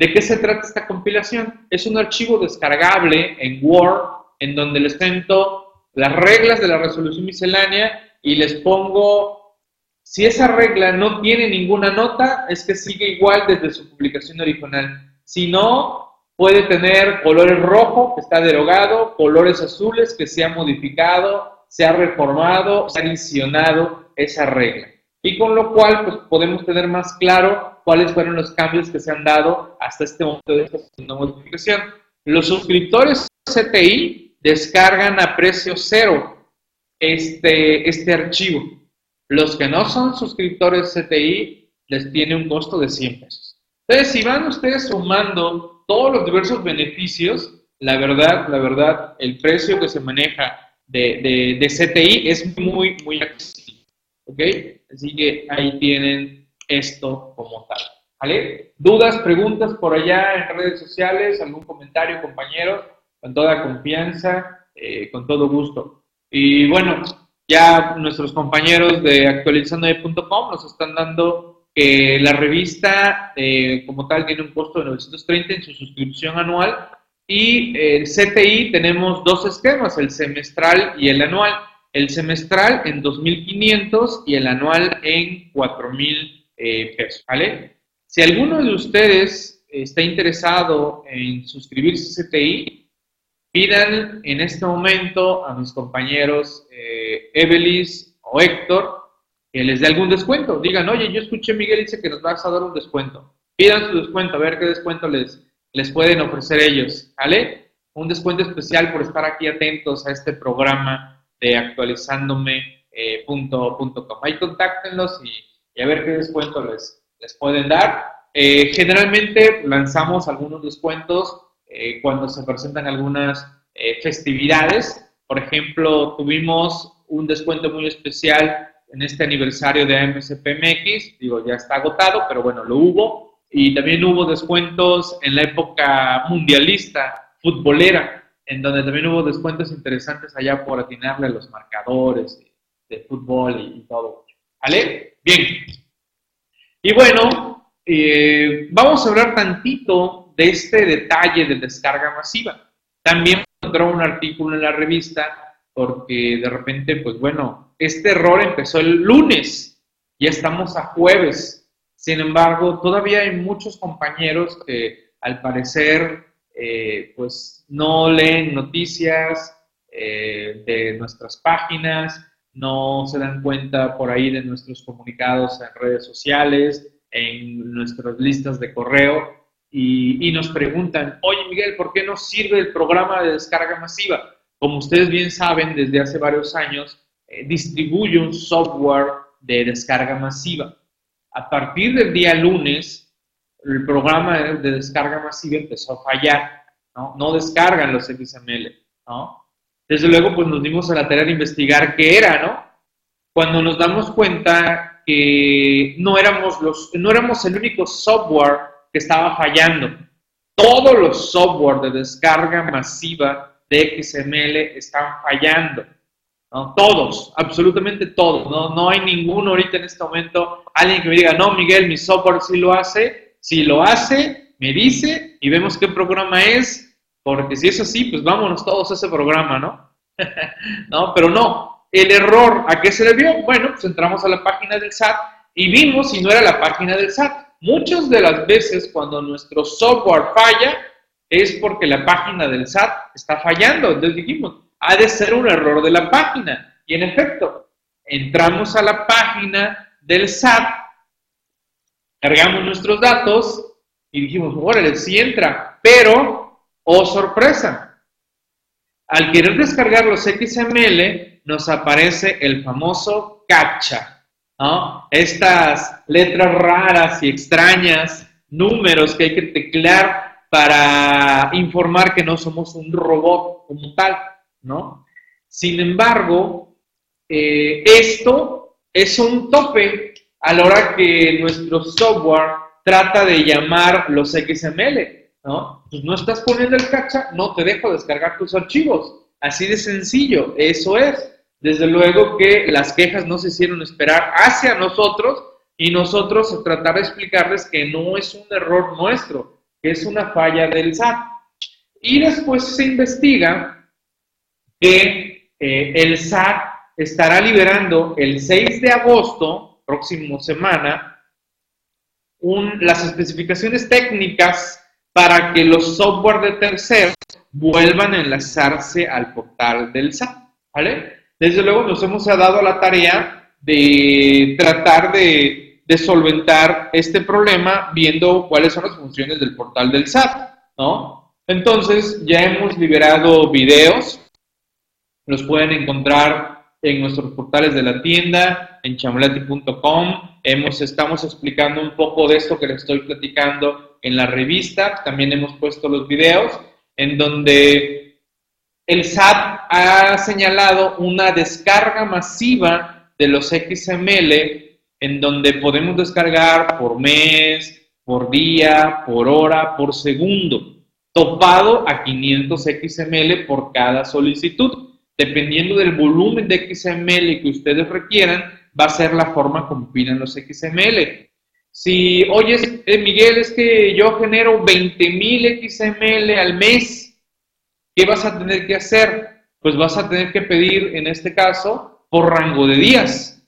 ¿De qué se trata esta compilación? Es un archivo descargable en Word en donde les cuento las reglas de la resolución miscelánea y les pongo, si esa regla no tiene ninguna nota, es que sigue igual desde su publicación original. Si no, puede tener colores rojo, que está derogado, colores azules, que se ha modificado, se ha reformado, se ha adicionado esa regla. Y con lo cual, pues podemos tener más claro cuáles fueron los cambios que se han dado hasta este momento de esta modificación. Los suscriptores CTI descargan a precio cero este, este archivo. Los que no son suscriptores CTI les tiene un costo de 100 pesos. Entonces, si van ustedes sumando todos los diversos beneficios, la verdad, la verdad, el precio que se maneja de, de, de CTI es muy, muy accesible. ¿Ok? Así que ahí tienen esto como tal. ¿Dudas, preguntas por allá en redes sociales? ¿Algún comentario, compañeros? Con toda confianza, eh, con todo gusto. Y bueno, ya nuestros compañeros de actualizando.com nos están dando que la revista eh, como tal tiene un costo de 930 en su suscripción anual y el CTI tenemos dos esquemas, el semestral y el anual. El semestral en 2.500 y el anual en 4.000 eh, ¿vale? Si alguno de ustedes está interesado en suscribirse a CTI, pidan en este momento a mis compañeros eh, o Héctor que les dé algún descuento. Digan, oye, yo escuché Miguel dice que nos vas a dar un descuento. Pidan su descuento, a ver qué descuento les, les pueden ofrecer ellos, ¿vale? Un descuento especial por estar aquí atentos a este programa de actualizándome.com. Eh, Ahí contáctenlos y y a ver qué descuento les, les pueden dar. Eh, generalmente lanzamos algunos descuentos eh, cuando se presentan algunas eh, festividades. Por ejemplo, tuvimos un descuento muy especial en este aniversario de AMSPMX, digo, ya está agotado, pero bueno, lo hubo. Y también hubo descuentos en la época mundialista, futbolera, en donde también hubo descuentos interesantes allá por atinarle a los marcadores de fútbol y, todo. ¿Vale? Bien. Y bueno, eh, vamos a hablar tantito de este detalle de descarga masiva. También encontré un artículo en la revista porque de repente, pues bueno, este error empezó el lunes, ya estamos a jueves. Sin embargo, todavía hay muchos compañeros que al parecer, eh, pues no leen noticias eh, de nuestras páginas, no se dan cuenta por ahí de nuestros comunicados en redes sociales, en nuestras listas de correo y, nos preguntan, oye Miguel, ¿por qué no sirve el programa de descarga masiva? Como ustedes bien saben, desde hace varios años eh, distribuyo un software de descarga masiva. A partir del día lunes, el programa de descarga masiva empezó a fallar, ¿no? No descargan los XML, ¿no? Desde luego, pues nos dimos a la tarea de investigar qué era, ¿no? Cuando nos damos cuenta que no éramos, los, no éramos el único software que estaba fallando. Todos los software de descarga masiva de XML están fallando. Todos, absolutamente todos. ¿no? no hay ninguno ahorita en este momento, alguien que me diga, no, Miguel, mi software sí lo hace. Si lo hace, me dice y vemos qué programa es porque si es así, pues vámonos todos a ese programa, ¿no? ¿No? Pero no, el error, ¿a qué se debió? Bueno, pues entramos a la página del SAT y vimos si no era la página del SAT. Muchas de las veces cuando nuestro software falla es porque la página del SAT está fallando. Entonces dijimos, ha de ser un error de la página. Y en efecto, entramos a la página del SAT, cargamos nuestros datos y dijimos, órale, sí entra, pero Oh, sorpresa. Al querer descargar los XML, nos aparece el famoso CAPTCHA, ¿no? Estas letras raras y extrañas, números que hay que teclear para informar que no somos un robot como tal, ¿no? Sin embargo, eh, esto es un tope a la hora que nuestro software trata de llamar los XML. ¿no? Pues no estás poniendo el cacha, no te dejo descargar tus archivos. Así de sencillo, eso es. Desde luego que las quejas no se hicieron esperar hacia nosotros y nosotros tratar de explicarles que no es un error nuestro, que es una falla del SAT. Y después se investiga que eh, el SAT estará liberando el 6 de agosto, próximo semana, las especificaciones técnicas para que los software de terceros vuelvan a enlazarse al portal del SAT, ¿vale? Desde luego nos hemos dado la tarea de tratar de, de, solventar este problema viendo cuáles son las funciones del portal del SAT, ¿no? Entonces ya hemos liberado videos, los pueden encontrar en nuestros portales de la tienda, en chamolati.com. Hemos, estamos explicando un poco de esto que les estoy platicando en la revista, también hemos puesto los videos, en donde el SAT ha señalado una descarga masiva de los XML, en donde podemos descargar por mes, por día, por hora, por segundo, topado a 500 XML por cada solicitud. Dependiendo del volumen de XML que ustedes requieran, va a ser la forma como piden los XML. Si, oye, eh, Miguel, es que yo genero 20 mil XML al mes, ¿qué vas a tener que hacer? Pues vas a tener que pedir, en este caso, por rango de días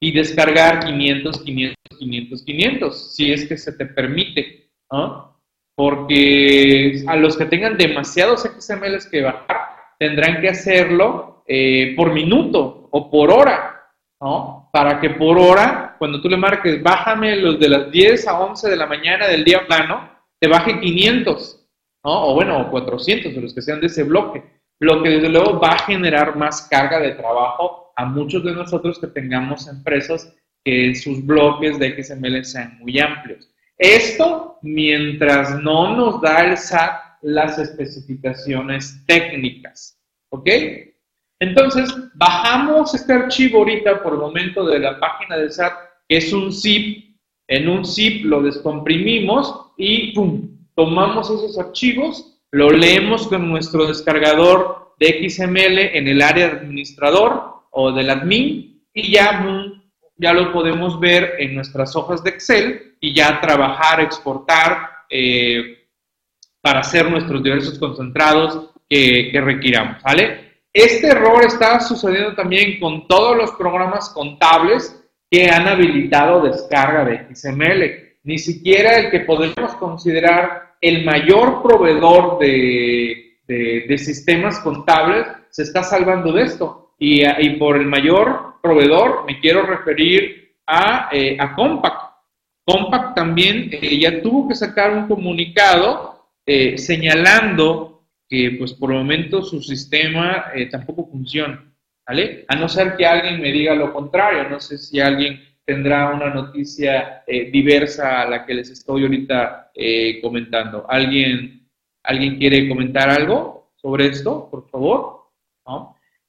y descargar 500, 500, 500, 500, si es que se te permite, ¿no? Porque a los que tengan demasiados XMLs que bajar, tendrán que hacerlo eh, por minuto o por hora, ¿no? Para que por hora, cuando tú le marques, bájame los de las 10 a 11 de la mañana del día plano, te baje 500, O bueno, 400 de los que sean de ese bloque. Lo que desde luego va a generar más carga de trabajo a muchos de nosotros que tengamos empresas que sus bloques de XML sean muy amplios. Esto mientras no nos da el SAT las especificaciones técnicas. ¿Ok? Entonces, bajamos este archivo ahorita por el momento de la página de SAT, que es un zip. En un zip lo descomprimimos y ¡pum! Tomamos esos archivos, lo leemos con nuestro descargador de XML en el área de administrador o del admin y ya, ya lo podemos ver en nuestras hojas de Excel y ya trabajar, exportar eh, para hacer nuestros diversos concentrados que, que requiramos, ¿vale? Este error está sucediendo también con todos los programas contables que han habilitado descarga de XML. Ni siquiera el que podemos considerar el mayor proveedor de, de, sistemas contables se está salvando de esto. Y, y, por el mayor proveedor me quiero referir a, eh, a Compact. Compact también eh, ya tuvo que sacar un comunicado eh, señalando que pues por el momento su sistema tampoco funciona, ¿vale? A no ser que alguien me diga lo contrario, no sé si alguien tendrá una noticia eh, diversa a la que les estoy ahorita eh, comentando. ¿Alguien, ¿Alguien quiere comentar algo sobre esto, por favor?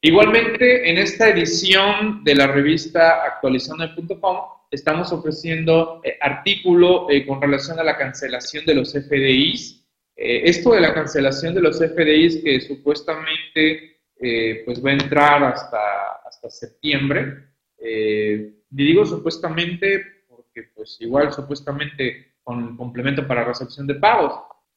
Igualmente, en esta edición de la revista actualizando.com estamos ofreciendo eh, artículo con relación a la cancelación de los FDIs. esto de la cancelación de los FDIs que supuestamente pues va a entrar hasta, hasta septiembre, y digo supuestamente porque pues igual supuestamente con complemento para recepción de pagos.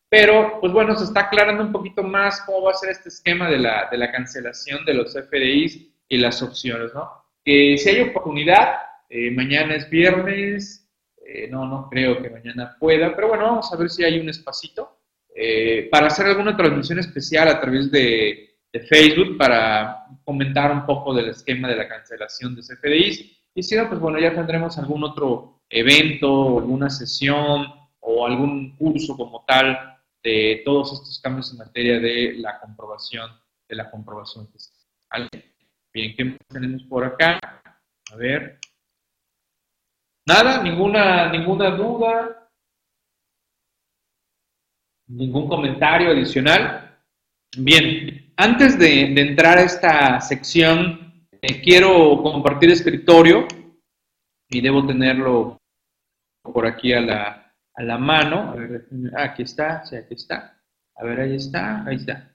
Pero pues bueno, se está aclarando un poquito más cómo va a ser este esquema de la, de la cancelación de los FDIs y las opciones, ¿no? Que si hay oportunidad, eh, mañana es viernes, eh, no, no creo que mañana pueda, pero bueno, vamos a ver si hay un espacito eh, para hacer alguna transmisión especial a través de, de, Facebook para comentar un poco del esquema de la cancelación de FDIs y si no, pues bueno, ya tendremos algún otro evento, alguna sesión o algún curso como tal de todos estos cambios en materia de la comprobación, de la comprobación fiscal. Bien, ¿qué tenemos por acá? A ver. Nada, ninguna, ninguna duda, ningún comentario adicional. Bien, antes de entrar a esta sección eh, quiero compartir escritorio y debo tenerlo por aquí a la, a la mano. A ver, aquí está, sí, aquí está. A ver, ahí está, ahí está.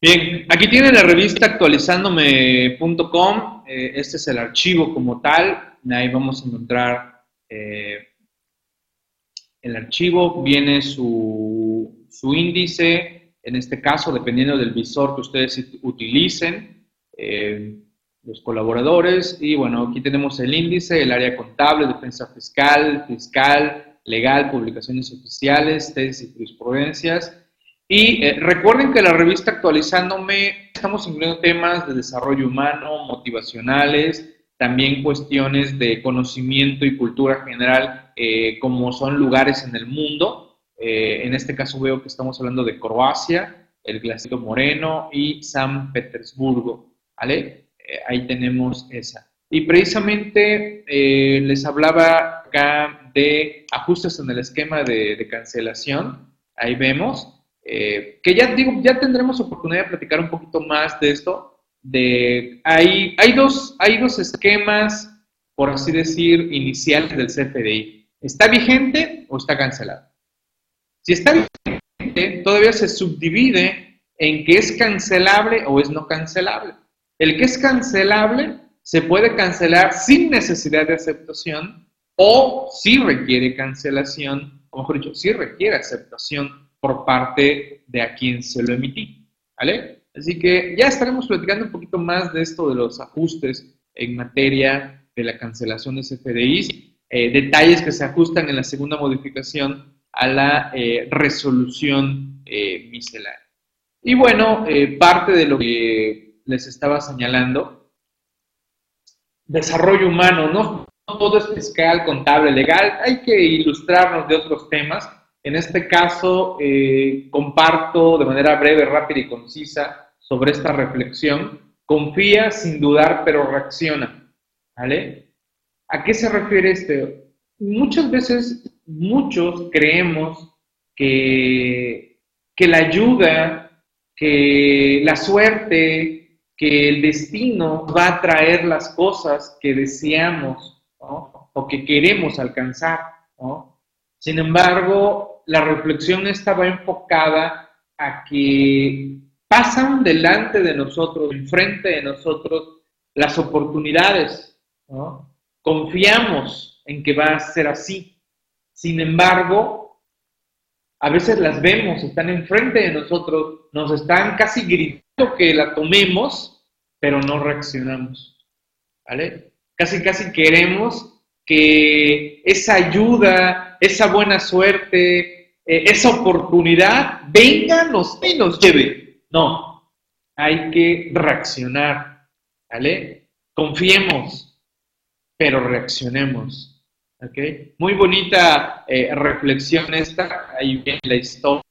Bien, aquí tiene la revista actualizándome.com. Eh, este es el archivo como tal. Ahí vamos a encontrar eh, el archivo. Viene su, su índice, en este caso, dependiendo del visor que ustedes utilicen. Eh, los colaboradores y bueno, aquí tenemos el índice, el área contable, defensa fiscal, fiscal, legal, publicaciones oficiales, tesis y jurisprudencias. Y eh, recuerden que la revista Actualizándome estamos incluyendo temas de desarrollo humano, motivacionales, también cuestiones de conocimiento y cultura general, eh, como son lugares en el mundo. en este caso veo que estamos hablando de Croacia, el Glaciar Moreno y San Petersburgo. ¿Vale? Eh, ahí tenemos esa. Y precisamente eh, les hablaba acá de ajustes en el esquema de, cancelación. Ahí vemos eh, que ya digo, ya tendremos oportunidad de platicar un poquito más de esto. De, hay, hay, dos, hay dos esquemas, por así decir, iniciales del CFDI. ¿Está vigente o está cancelado? Si está vigente, todavía se subdivide en que es cancelable o es no cancelable. El que es cancelable se puede cancelar sin necesidad de aceptación o si requiere cancelación, o mejor dicho, si requiere aceptación por parte de a quien se lo emití. ¿Vale? Así que ya estaremos platicando un poquito más de esto de los ajustes en materia de la cancelación de CFDIs, eh, detalles que se ajustan en la segunda modificación a la eh, resolución eh, miscelánea. Y bueno, parte de lo que les estaba señalando, desarrollo humano, no, todo es fiscal, contable, legal, hay que ilustrarnos de otros temas. En este caso, eh, comparto de manera breve, rápida y concisa sobre esta reflexión. Confía sin dudar, pero reacciona. ¿A qué se refiere este? Muchas veces, muchos creemos que, que la ayuda, que la suerte, que el destino va a traer las cosas que deseamos o que queremos alcanzar. Sin embargo, la reflexión estaba enfocada a que pasan delante de nosotros, enfrente de nosotros, las oportunidades. Confiamos en que va a ser así. Sin embargo, a veces las vemos, están enfrente de nosotros, nos están casi gritando que la tomemos, pero no reaccionamos. ¿Vale? Casi, casi queremos que esa ayuda, esa buena suerte, eh, esa oportunidad venga nos, y nos lleve. No, hay que reaccionar, ¿vale? Confiemos, pero reaccionemos. ¿ok? Muy bonita eh, reflexión esta, ahí viene la historia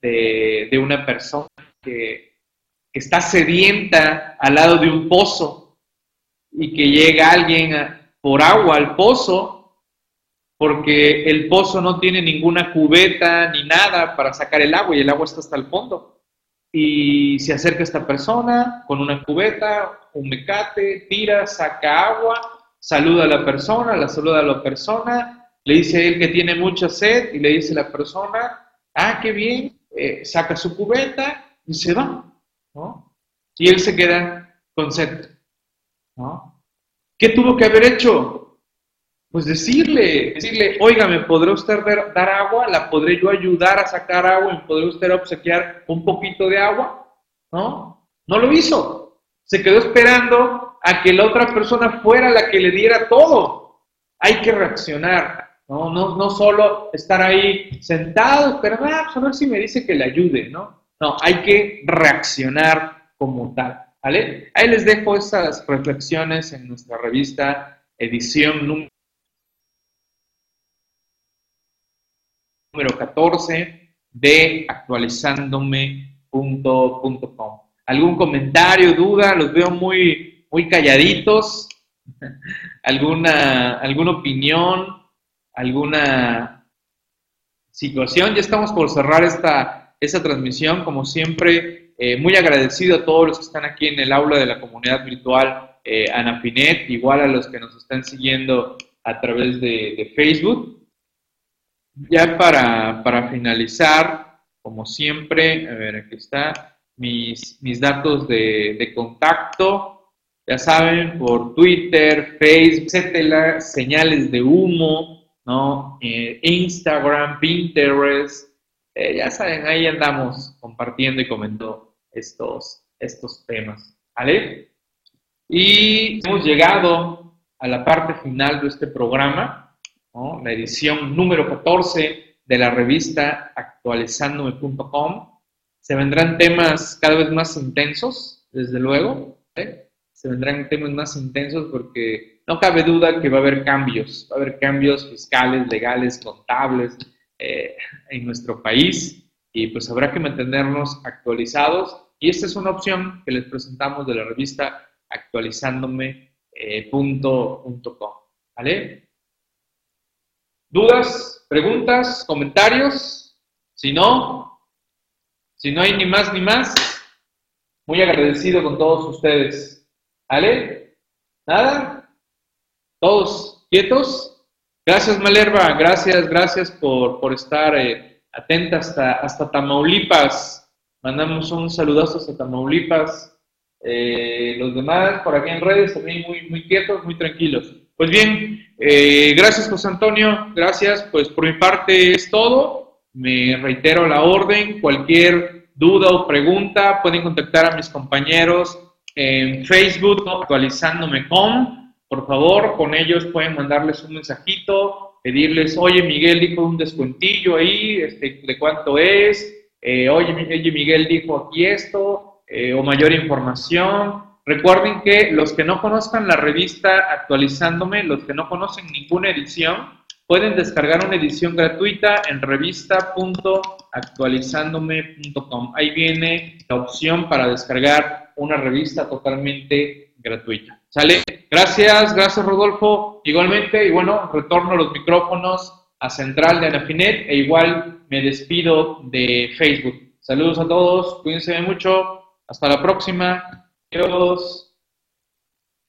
de, de una persona que, que, está sedienta al lado de un pozo y que llega alguien a, por agua al pozo, porque el pozo no tiene ninguna cubeta ni nada para sacar el agua y el agua está hasta el fondo. Y se acerca esta persona con una cubeta, un mecate, tira, saca agua, saluda a la persona, la saluda a la persona, le dice él que tiene mucha sed y le dice la persona, ah, qué bien, eh, saca su cubeta y se va, ¿no? Y él se queda con sed, ¿no? ¿Qué tuvo que haber hecho? Pues decirle, decirle, oiga, ¿me podrá usted dar agua? ¿La podré yo ayudar a sacar agua? ¿Me podrá usted obsequiar un poquito de agua? ¿No? No lo hizo. Se quedó esperando a que la otra persona fuera la que le diera todo. Hay que reaccionar, ¿no? No, no solo estar ahí sentado, pero ah, pues a ver si me dice que le ayude, ¿no? No, hay que reaccionar como tal. ¿Vale? Ahí les dejo estas reflexiones en nuestra revista edición número 14 de actualizándome.com. ¿Algún comentario, duda? Los veo muy, muy calladitos. ¿Alguna, ¿Alguna opinión? ¿Alguna situación? Ya estamos por cerrar esta, esta transmisión. Como siempre, eh, muy agradecido a todos los que están aquí en el aula de la comunidad virtual eh, Anafinet, igual a los que nos están siguiendo a través de, Facebook. Ya para, para, finalizar, como siempre, a ver, aquí está, mis, mis datos de, de contacto, ya saben, por Twitter, Facebook, etcétera, señales de humo, ¿no? Eh, Instagram, Pinterest, eh, ya saben, ahí andamos compartiendo y comentando estos, estos temas. ¿Vale? Y hemos llegado a la parte final de este programa, la edición número 14 de la revista actualizándome.com. Se vendrán temas cada vez más intensos, desde luego. Se vendrán temas más intensos porque no cabe duda que va a haber cambios. Va a haber cambios fiscales, legales, contables eh, en nuestro país y pues habrá que mantenernos actualizados y esta es una opción que les presentamos de la revista actualizándome.com. ¿Vale? ¿Dudas, preguntas, comentarios? Si no, si no hay ni más ni más, muy agradecido con todos ustedes. ¿Vale? ¿Nada? ¿Todos quietos? Gracias, Malerva. Gracias, gracias por, por estar eh, atenta hasta, hasta Tamaulipas. Mandamos un saludazo a Tamaulipas. Eh, los demás por aquí en redes también muy, muy quietos, muy tranquilos. Pues bien, eh, gracias José Antonio, gracias. Pues por mi parte es todo. Me reitero la orden. Cualquier duda o pregunta pueden contactar a mis compañeros en Facebook, actualizándome con. Por favor, con ellos pueden mandarles un mensajito, pedirles, oye Miguel dijo un descuentillo ahí, este, de cuánto es, eh, oye, Miguel dijo aquí esto, eh, o mayor información. Recuerden que los que no conozcan la revista actualizándome, los que no conocen ninguna edición, pueden descargar una edición gratuita en revista.actualizándome.com. Ahí viene la opción para descargar una revista totalmente gratuita. ¿Sale? Gracias, gracias Rodolfo. Igualmente, y bueno, retorno los micrófonos a Central de Anafinet e igual me despido de Facebook. Saludos a todos, cuídense mucho, hasta la próxima. Adiós.